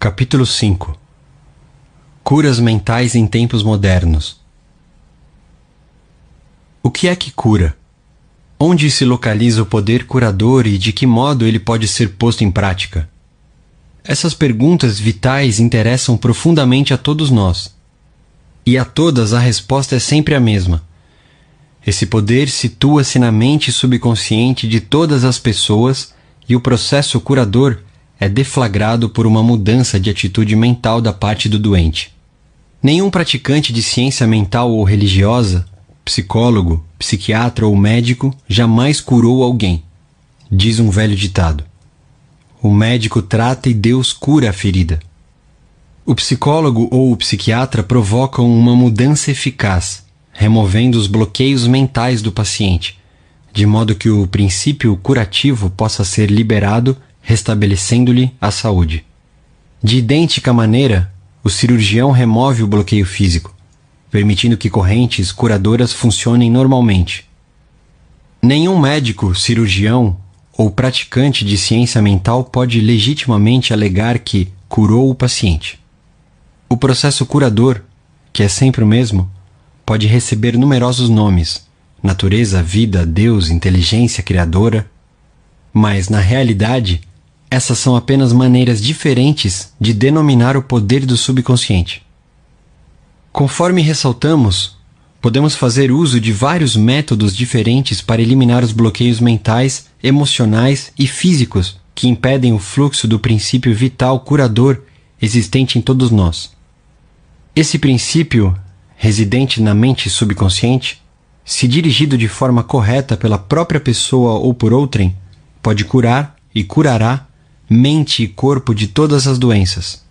Capítulo 5 Curas mentais em tempos modernos. O que é que cura? Onde se localiza o poder curador e de que modo ele pode ser posto em prática? Essas perguntas vitais interessam profundamente a todos nós. E a todas a resposta é sempre a mesma. Esse poder situa-se na mente subconsciente de todas as pessoas e o processo curador é deflagrado por uma mudança de atitude mental da parte do doente. Nenhum praticante de ciência mental ou religiosa, psicólogo, psiquiatra ou médico jamais curou alguém, diz um velho ditado. O médico trata e Deus cura a ferida. O psicólogo ou o psiquiatra provocam uma mudança eficaz, removendo os bloqueios mentais do paciente, de modo que o princípio curativo possa ser liberado restabelecendo-lhe a saúde. De idêntica maneira, o cirurgião remove o bloqueio físico, permitindo que correntes curadoras funcionem normalmente. Nenhum médico, cirurgião ou praticante de ciência mental pode legitimamente alegar que curou o paciente. O processo curador, que é sempre o mesmo, pode receber numerosos nomes: natureza, vida, Deus, inteligência criadora. Mas, na realidade, essas são apenas maneiras diferentes de denominar o poder do subconsciente. Conforme ressaltamos, podemos fazer uso de vários métodos diferentes para eliminar os bloqueios mentais, emocionais e físicos que impedem o fluxo do princípio vital curador existente em todos nós. Esse princípio, residente na mente subconsciente, se dirigido de forma correta pela própria pessoa ou por outrem, pode curar e curará mente e corpo de todas as doenças.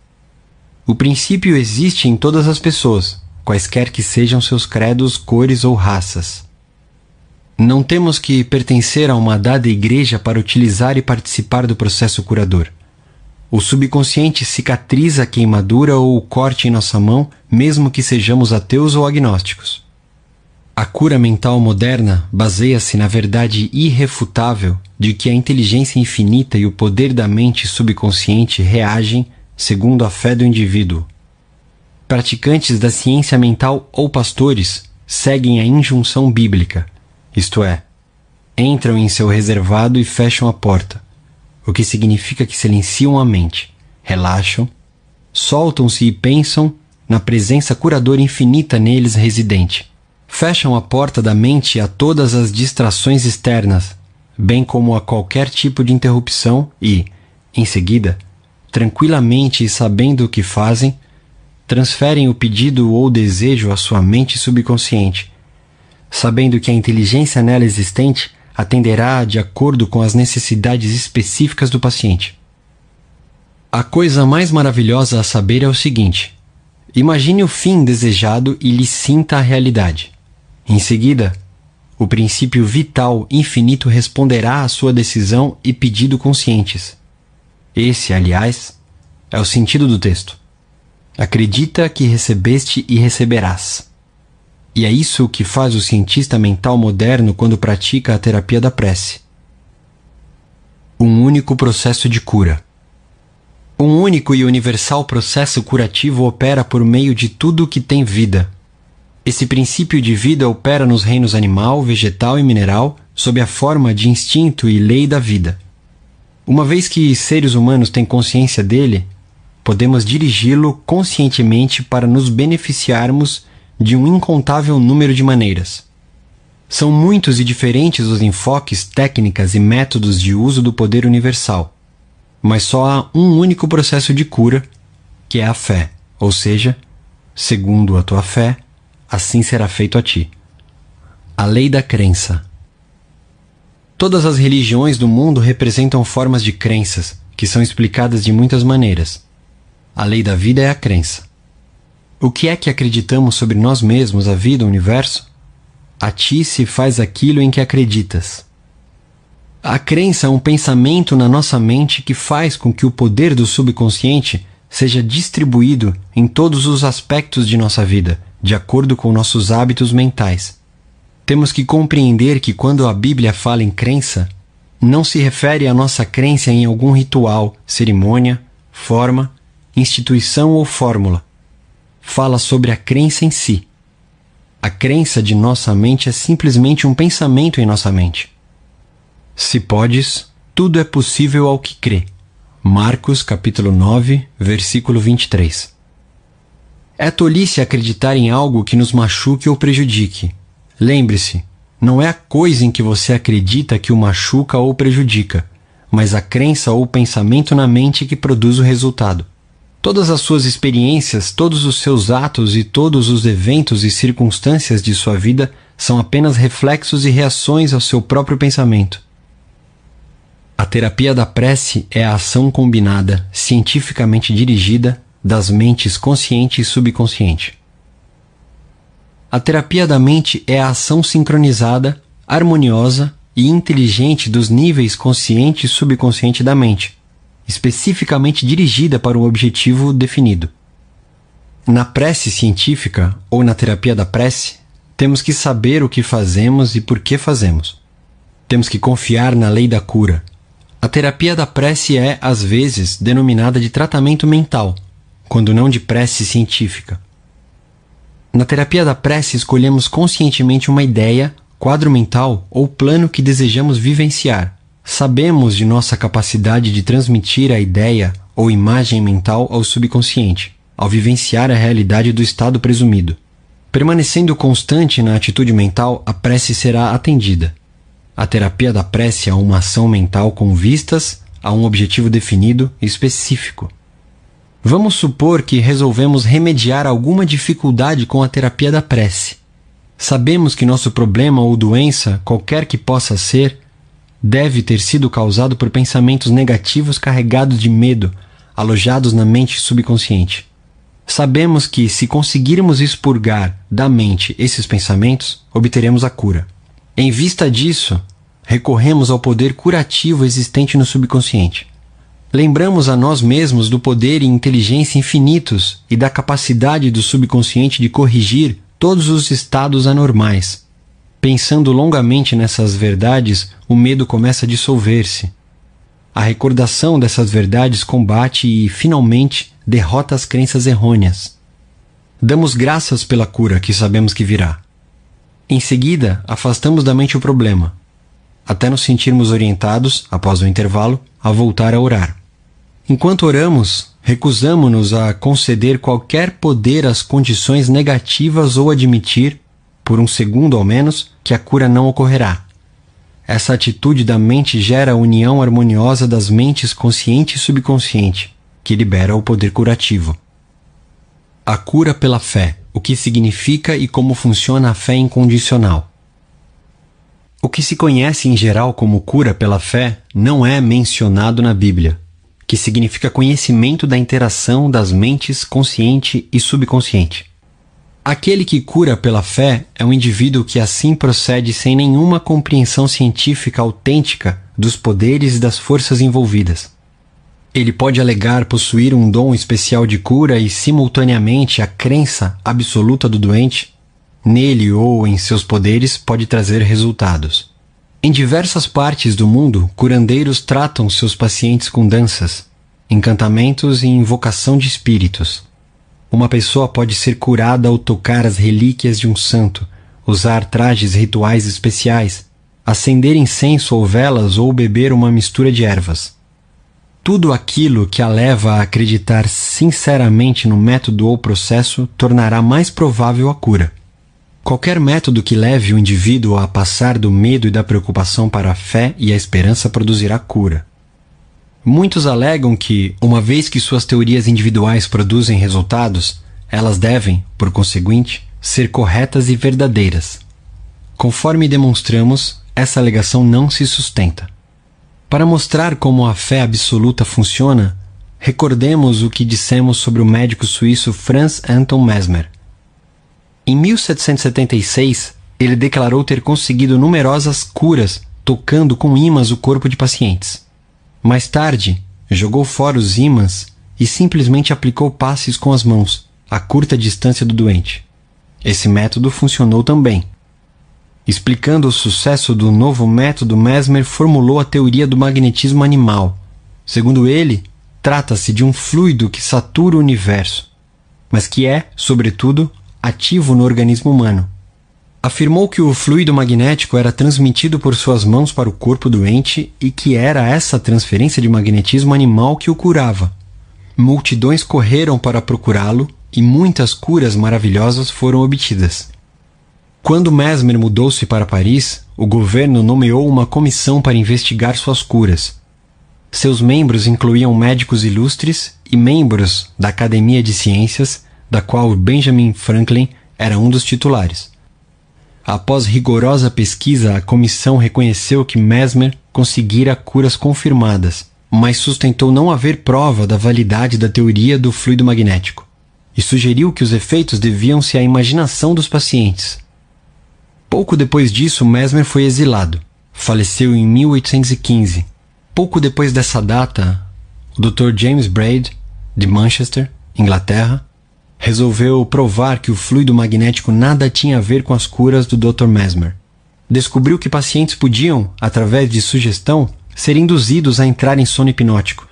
O princípio existe em todas as pessoas, quaisquer que sejam seus credos, cores ou raças. Não temos que pertencer a uma dada igreja para utilizar e participar do processo curador. O subconsciente cicatriza a queimadura ou o corte em nossa mão, mesmo que sejamos ateus ou agnósticos. A cura mental moderna baseia-se na verdade irrefutável de que a inteligência infinita e o poder da mente subconsciente reagem segundo a fé do indivíduo. Praticantes da ciência mental ou pastores seguem a injunção bíblica, isto é, entram em seu reservado e fecham a porta, o que significa que silenciam a mente, relaxam, soltam-se e pensam na presença curadora infinita neles residente fecham a porta da mente a todas as distrações externas, bem como a qualquer tipo de interrupção e, em seguida, tranquilamente e sabendo o que fazem, transferem o pedido ou desejo à sua mente subconsciente, sabendo que a inteligência nela existente atenderá de acordo com as necessidades específicas do paciente. A coisa mais maravilhosa a saber é o seguinte: imagine o fim desejado e lhe sinta a realidade. Em seguida, o princípio vital infinito responderá à sua decisão e pedido conscientes. Esse, aliás, é o sentido do texto. Acredita que recebeste e receberás. E é isso que faz o cientista mental moderno quando pratica a terapia da prece. Um único processo de cura. Um único e universal processo curativo opera por meio de tudo que tem vida esse princípio de vida opera nos reinos animal, vegetal e mineral sob a forma de instinto e lei da vida. Uma vez que seres humanos têm consciência dele, podemos dirigi-lo conscientemente para nos beneficiarmos de um incontável número de maneiras. São muitos e diferentes os enfoques, técnicas e métodos de uso do poder universal, mas só há um único processo de cura, que é a fé, ou seja, segundo a tua fé, assim será feito a ti. A lei da crença. Todas as religiões do mundo representam formas de crenças, que são explicadas de muitas maneiras. A lei da vida é a crença. O que é que acreditamos sobre nós mesmos, a vida, o universo? A ti se faz aquilo em que acreditas. A crença é um pensamento na nossa mente que faz com que o poder do subconsciente seja distribuído em todos os aspectos de nossa vida, de acordo com nossos hábitos mentais. Temos que compreender que quando a Bíblia fala em crença, não se refere à nossa crença em algum ritual, cerimônia, forma, instituição ou fórmula. Fala sobre a crença em si. A crença de nossa mente é simplesmente um pensamento em nossa mente. Se podes, tudo é possível ao que crê. Marcos capítulo 9, versículo 23. É tolice acreditar em algo que nos machuque ou prejudique. Lembre-se, não é a coisa em que você acredita que o machuca ou prejudica, mas a crença ou pensamento na mente que produz o resultado. Todas as suas experiências, todos os seus atos e todos os eventos e circunstâncias de sua vida são apenas reflexos e reações ao seu próprio pensamento. A terapia da prece é a ação combinada, cientificamente dirigida, das mentes consciente e subconsciente. A terapia da mente é a ação sincronizada, harmoniosa e inteligente dos níveis consciente e subconsciente da mente, especificamente dirigida para um objetivo definido. Na prece científica ou na terapia da prece, temos que saber o que fazemos e por que fazemos. Temos que confiar na lei da cura. A terapia da prece é, às vezes, denominada de tratamento mental, quando não de prece científica. Na terapia da prece, escolhemos conscientemente uma ideia, quadro mental ou plano que desejamos vivenciar. Sabemos de nossa capacidade de transmitir a ideia ou imagem mental ao subconsciente, ao vivenciar a realidade do estado presumido. Permanecendo constante na atitude mental, a prece será atendida. A terapia da prece é uma ação mental com vistas a um objetivo definido e específico. Vamos supor que resolvemos remediar alguma dificuldade com a terapia da prece. Sabemos que nosso problema ou doença, qualquer que possa ser, deve ter sido causado por pensamentos negativos carregados de medo, alojados na mente subconsciente. Sabemos que, se conseguirmos expurgar da mente esses pensamentos, obteremos a cura. Em vista disso, recorremos ao poder curativo existente no subconsciente. Lembramos a nós mesmos do poder e inteligência infinitos e da capacidade do subconsciente de corrigir todos os estados anormais. Pensando longamente nessas verdades, o medo começa a dissolver-se. A recordação dessas verdades combate e, finalmente, derrota as crenças errôneas. Damos graças pela cura que sabemos que virá. Em seguida, afastamos da mente o problema, até nos sentirmos orientados, após o intervalo, a voltar a orar. Enquanto oramos, recusamo-nos a conceder qualquer poder às condições negativas ou admitir, por um segundo ao menos, que a cura não ocorrerá. Essa atitude da mente gera a união harmoniosa das mentes consciente e subconsciente, que libera o poder curativo. A cura pela fé, o que significa e como funciona a fé incondicional. O que se conhece em geral como cura pela fé não é mencionado na Bíblia que significa conhecimento da interação das mentes consciente e subconsciente. Aquele que cura pela fé é um indivíduo que assim procede sem nenhuma compreensão científica autêntica dos poderes e das forças envolvidas. Ele pode alegar possuir um dom especial de cura e, simultaneamente, a crença absoluta do doente nele ou em seus poderes pode trazer resultados. Em diversas partes do mundo, curandeiros tratam seus pacientes com danças, encantamentos e invocação de espíritos. Uma pessoa pode ser curada ao tocar as relíquias de um santo, usar trajes rituais especiais, acender incenso ou velas ou beber uma mistura de ervas. Tudo aquilo que a leva a acreditar sinceramente no método ou processo tornará mais provável a cura. Qualquer método que leve o indivíduo a passar do medo e da preocupação para a fé e a esperança produzirá cura. Muitos alegam que, uma vez que suas teorias individuais produzem resultados, elas devem, por conseguinte, ser corretas e verdadeiras. Conforme demonstramos, essa alegação não se sustenta. Para mostrar como a fé absoluta funciona, recordemos o que dissemos sobre o médico suíço Franz Anton Mesmer, em 1776, ele declarou ter conseguido numerosas curas tocando com ímãs o corpo de pacientes. Mais tarde, jogou fora os ímãs e simplesmente aplicou passes com as mãos, a curta distância do doente. Esse método funcionou também. Explicando o sucesso do novo método, Mesmer formulou a teoria do magnetismo animal. Segundo ele, trata-se de um fluido que satura o universo, mas que é, sobretudo, ativo no organismo humano. Afirmou que o fluido magnético era transmitido por suas mãos para o corpo doente e que era essa transferência de magnetismo animal que o curava. Multidões correram para procurá-lo e muitas curas maravilhosas foram obtidas. Quando Mesmer mudou-se para Paris, o governo nomeou uma comissão para investigar suas curas. Seus membros incluíam médicos ilustres e membros da Academia de Ciências, da qual Benjamin Franklin era um dos titulares. Após rigorosa pesquisa, a comissão reconheceu que Mesmer conseguira curas confirmadas, mas sustentou não haver prova da validade da teoria do fluido magnético e sugeriu que os efeitos deviam-se à imaginação dos pacientes. Pouco depois disso, Mesmer foi exilado. Faleceu em 1815. Pouco depois dessa data, o Dr. James Braid, de Manchester, Inglaterra, resolveu provar que o fluido magnético nada tinha a ver com as curas do Dr. Mesmer. Descobriu que pacientes podiam, através de sugestão, ser induzidos a entrar em sono hipnótico.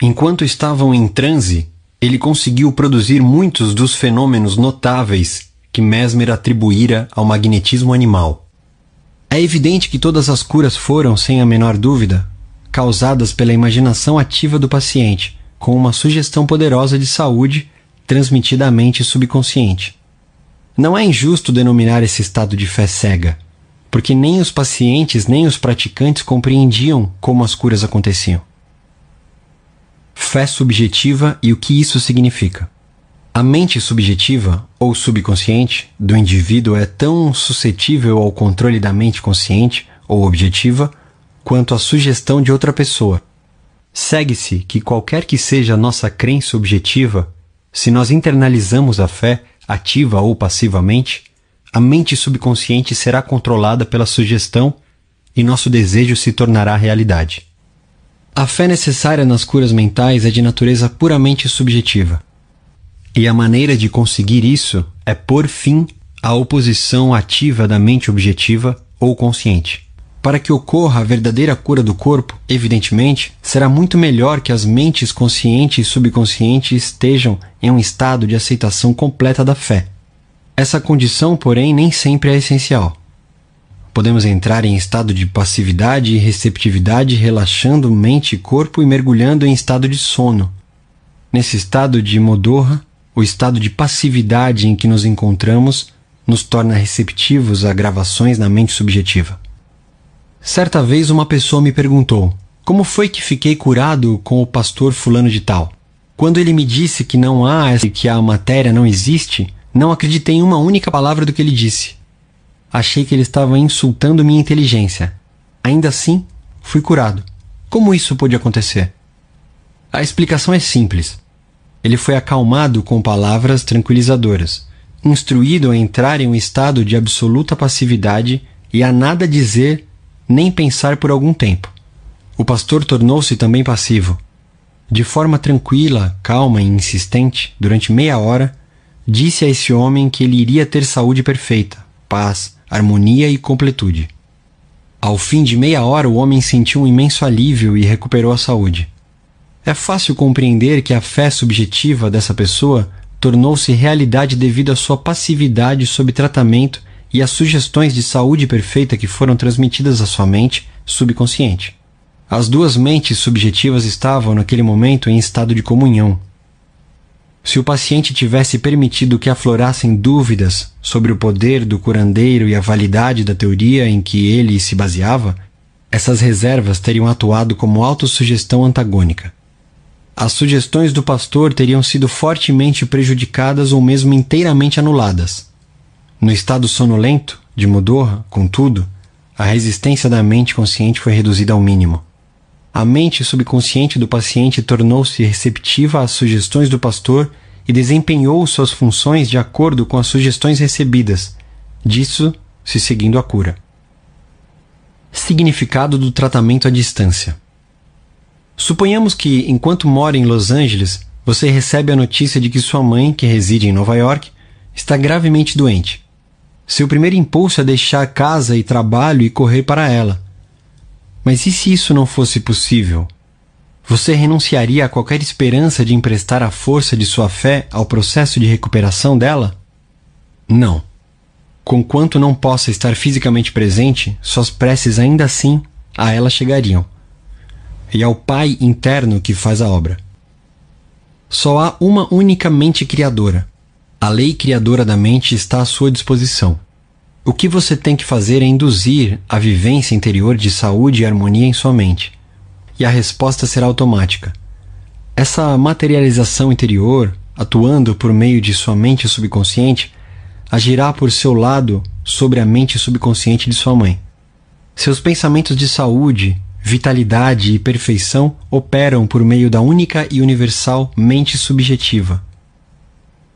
Enquanto estavam em transe, ele conseguiu produzir muitos dos fenômenos notáveis que Mesmer atribuíra ao magnetismo animal. É evidente que todas as curas foram, sem a menor dúvida, causadas pela imaginação ativa do paciente, com uma sugestão poderosa de saúde transmitida à mente subconsciente. Não é injusto denominar esse estado de fé cega, porque nem os pacientes nem os praticantes compreendiam como as curas aconteciam. Fé subjetiva e o que isso significa. A mente subjetiva, ou subconsciente, do indivíduo é tão suscetível ao controle da mente consciente, ou objetiva, quanto a sugestão de outra pessoa. Segue-se que qualquer que seja a nossa crença objetiva, se nós internalizamos a fé, ativa ou passivamente, a mente subconsciente será controlada pela sugestão e nosso desejo se tornará realidade. A fé necessária nas curas mentais é de natureza puramente subjetiva. E a maneira de conseguir isso é pôr fim à oposição ativa da mente objetiva ou consciente. Para que ocorra a verdadeira cura do corpo, evidentemente, será muito melhor que as mentes consciente e subconsciente estejam em um estado de aceitação completa da fé. Essa condição, porém, nem sempre é essencial. Podemos entrar em estado de passividade e receptividade, relaxando mente e corpo e mergulhando em estado de sono. Nesse estado de modorra, o estado de passividade em que nos encontramos nos torna receptivos a gravações na mente subjetiva. Certa vez uma pessoa me perguntou: Como foi que fiquei curado com o pastor fulano de tal? Quando ele me disse que não há, que a matéria não existe, não acreditei em uma única palavra do que ele disse. Achei que ele estava insultando minha inteligência. Ainda assim, fui curado. Como isso pôde acontecer? A explicação é simples. Ele foi acalmado com palavras tranquilizadoras, instruído a entrar em um estado de absoluta passividade e a nada dizer nem pensar por algum tempo. O pastor tornou-se também passivo. De forma tranquila, calma e insistente, durante meia hora, disse a esse homem que ele iria ter saúde perfeita, paz, harmonia e completude. Ao fim de meia hora, o homem sentiu um imenso alívio e recuperou a saúde. É fácil compreender que a fé subjetiva dessa pessoa tornou-se realidade devido à sua passividade sob tratamento e as sugestões de saúde perfeita que foram transmitidas à sua mente subconsciente. As duas mentes subjetivas estavam, naquele momento, em estado de comunhão. Se o paciente tivesse permitido que aflorassem dúvidas sobre o poder do curandeiro e a validade da teoria em que ele se baseava, essas reservas teriam atuado como autossugestão antagônica. As sugestões do pastor teriam sido fortemente prejudicadas ou mesmo inteiramente anuladas. No estado sonolento, de Mudorra, contudo, a resistência da mente consciente foi reduzida ao mínimo. A mente subconsciente do paciente tornou-se receptiva às sugestões do pastor e desempenhou suas funções de acordo com as sugestões recebidas, disso se seguindo a cura. Significado do tratamento à distância. Suponhamos que, enquanto mora em Los Angeles, você recebe a notícia de que sua mãe, que reside em Nova York, está gravemente doente. Seu primeiro impulso é deixar casa e trabalho e correr para ela. Mas e se isso não fosse possível? Você renunciaria a qualquer esperança de emprestar a força de sua fé ao processo de recuperação dela? Não. Conquanto não possa estar fisicamente presente, suas preces ainda assim a ela chegariam. E ao Pai interno que faz a obra. Só há uma única mente criadora. A lei criadora da mente está à sua disposição. O que você tem que fazer é induzir a vivência interior de saúde e harmonia em sua mente e a resposta será automática. Essa materialização interior, atuando por meio de sua mente subconsciente, agirá por seu lado sobre a mente subconsciente de sua mãe. Seus pensamentos de saúde, vitalidade e perfeição operam por meio da única e universal mente subjetiva.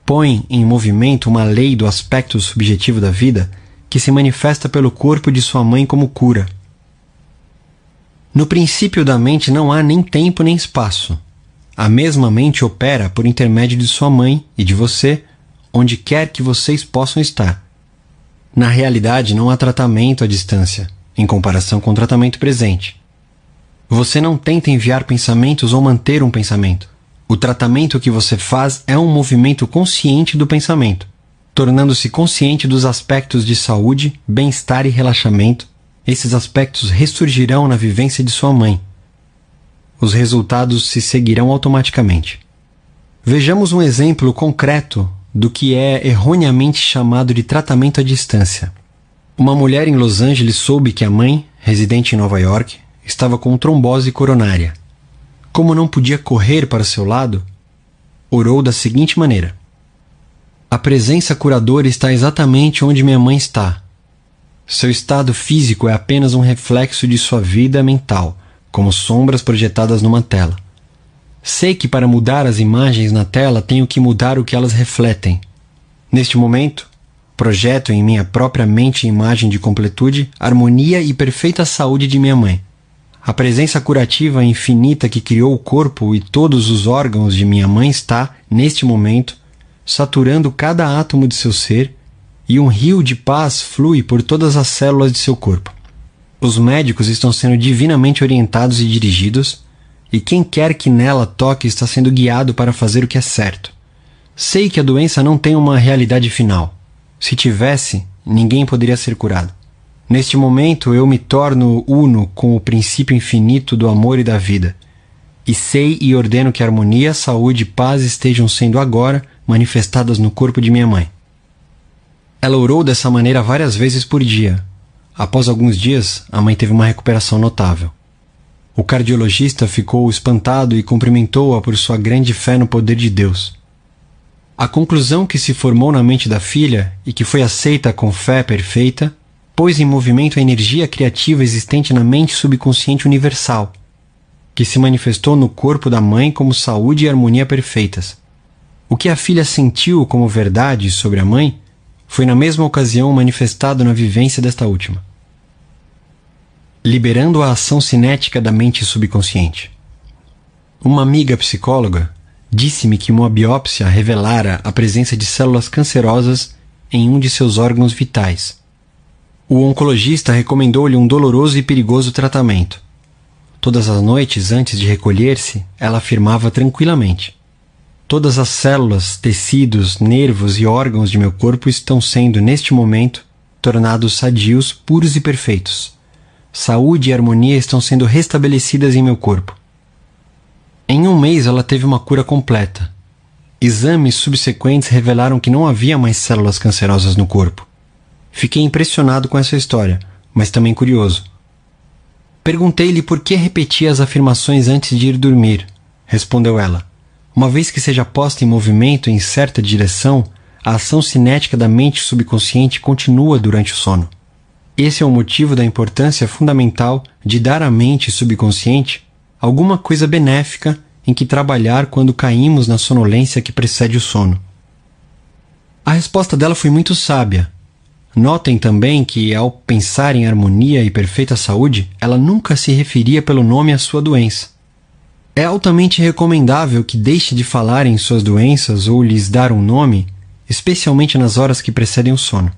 Põe em movimento uma lei do aspecto subjetivo da vida que se manifesta pelo corpo de sua mãe como cura no princípio da mente não há nem tempo nem espaço. A mesma mente opera por intermédio de sua mãe e de você, onde quer que vocês possam estar. Na realidade, não há tratamento à distância, em comparação com o tratamento presente. Você não tenta enviar pensamentos ou manter um pensamento. O tratamento que você faz é um movimento consciente do pensamento, tornando-se consciente dos aspectos de saúde, bem-estar e relaxamento esses aspectos ressurgirão na vivência de sua mãe. Os resultados se seguirão automaticamente. Vejamos um exemplo concreto do que é erroneamente chamado de tratamento à distância. Uma mulher em Los Angeles soube que a mãe, residente em Nova York, estava com trombose coronária. Como não podia correr para seu lado, orou da seguinte maneira: A presença curadora está exatamente onde minha mãe está, seu estado físico é apenas um reflexo de sua vida mental, como sombras projetadas numa tela. Sei que para mudar as imagens na tela tenho que mudar o que elas refletem. Neste momento, projeto em minha própria mente imagem de completude, harmonia e perfeita saúde de minha mãe. A presença curativa infinita que criou o corpo e todos os órgãos de minha mãe está, neste momento, saturando cada átomo de seu ser e um rio de paz flui por todas as células de seu corpo. Os médicos estão sendo divinamente orientados e dirigidos, e quem quer que nela toque está sendo guiado para fazer o que é certo. Sei que a doença não tem uma realidade final. Se tivesse, ninguém poderia ser curado. Neste momento eu me torno uno com o princípio infinito do amor e da vida. E sei e ordeno que harmonia, saúde e paz estejam sendo agora manifestadas no corpo de minha mãe. Ela orou dessa maneira várias vezes por dia. Após alguns dias, a mãe teve uma recuperação notável. O cardiologista ficou espantado e cumprimentou-a por sua grande fé no poder de Deus. A conclusão que se formou na mente da filha e que foi aceita com fé perfeita pôs em movimento a energia criativa existente na mente subconsciente universal, que se manifestou no corpo da mãe como saúde e harmonia perfeitas. O que a filha sentiu como verdade sobre a mãe foi na mesma ocasião manifestado na vivência desta última, liberando a ação cinética da mente subconsciente. Uma amiga psicóloga disse-me que uma biópsia revelara a presença de células cancerosas em um de seus órgãos vitais. O oncologista recomendou-lhe um doloroso e perigoso tratamento. Todas as noites antes de recolher-se, ela afirmava tranquilamente: Todas as células, tecidos, nervos e órgãos de meu corpo estão sendo, neste momento, tornados sadios, puros e perfeitos. Saúde e harmonia estão sendo restabelecidas em meu corpo. Em um mês ela teve uma cura completa. Exames subsequentes revelaram que não havia mais células cancerosas no corpo. Fiquei impressionado com essa história, mas também curioso. Perguntei-lhe por que repetia as afirmações antes de ir dormir. Respondeu ela uma vez que seja posta em movimento em certa direção, a ação cinética da mente subconsciente continua durante o sono. Esse é o motivo da importância fundamental de dar à mente subconsciente alguma coisa benéfica em que trabalhar quando caímos na sonolência que precede o sono. A resposta dela foi muito sábia. Notem também que, ao pensar em harmonia e perfeita saúde, ela nunca se referia pelo nome à sua doença. É altamente recomendável que deixe de falar em suas doenças ou lhes dar um nome, especialmente nas horas que precedem o sono.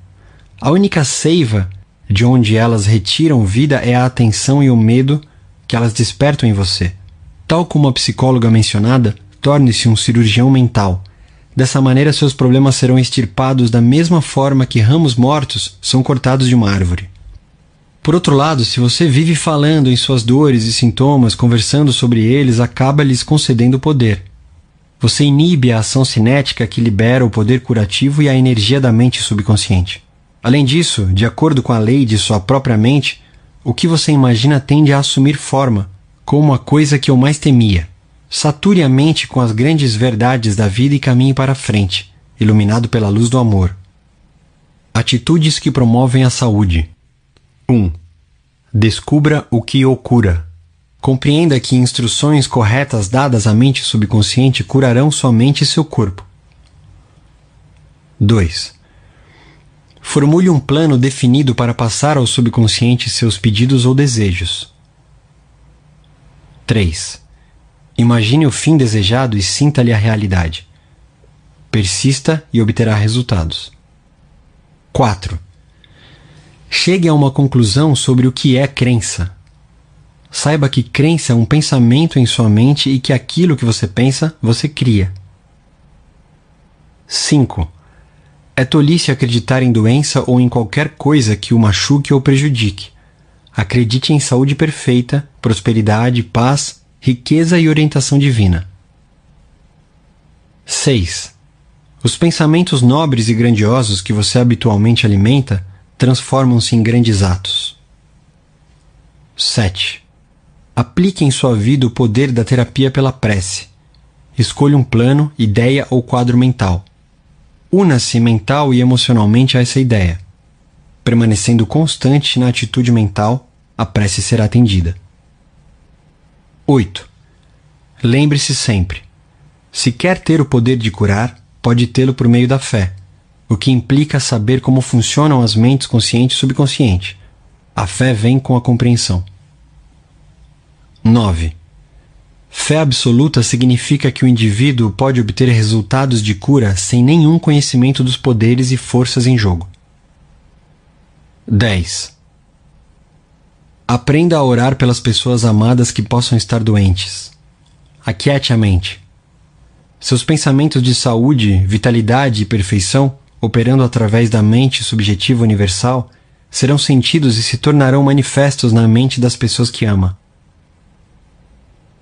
A única seiva de onde elas retiram vida é a atenção e o medo que elas despertam em você. tal como a psicóloga mencionada, torne-se um cirurgião mental. Dessa maneira, seus problemas serão extirpados da mesma forma que ramos mortos são cortados de uma árvore. Por outro lado, se você vive falando em suas dores e sintomas, conversando sobre eles, acaba lhes concedendo poder. Você inibe a ação cinética que libera o poder curativo e a energia da mente subconsciente. Além disso, de acordo com a lei de sua própria mente, o que você imagina tende a assumir forma, como a coisa que eu mais temia. Sature a mente com as grandes verdades da vida e caminhe para frente, iluminado pela luz do amor. Atitudes que promovem a saúde. 1. Descubra o que o cura. Compreenda que instruções corretas dadas à mente subconsciente curarão somente seu corpo. 2. Formule um plano definido para passar ao subconsciente seus pedidos ou desejos. 3. Imagine o fim desejado e sinta-lhe a realidade. Persista e obterá resultados. 4. Chegue a uma conclusão sobre o que é crença. Saiba que crença é um pensamento em sua mente e que aquilo que você pensa, você cria. 5. É tolice acreditar em doença ou em qualquer coisa que o machuque ou prejudique. Acredite em saúde perfeita, prosperidade, paz, riqueza e orientação divina. 6. Os pensamentos nobres e grandiosos que você habitualmente alimenta transformam-se em grandes atos. 7. Aplique em sua vida o poder da terapia pela prece. Escolha um plano, ideia ou quadro mental. Una-se mental e emocionalmente a essa ideia. Permanecendo constante na atitude mental, a prece será atendida. 8. Lembre-se sempre: se quer ter o poder de curar, pode tê-lo por meio da fé o que implica saber como funcionam as mentes consciente e subconsciente. A fé vem com a compreensão. 9. Fé absoluta significa que o indivíduo pode obter resultados de cura sem nenhum conhecimento dos poderes e forças em jogo. 10. Aprenda a orar pelas pessoas amadas que possam estar doentes. Aquiete a mente. Seus pensamentos de saúde, vitalidade e perfeição operando através da mente subjetiva universal, serão sentidos e se tornarão manifestos na mente das pessoas que ama.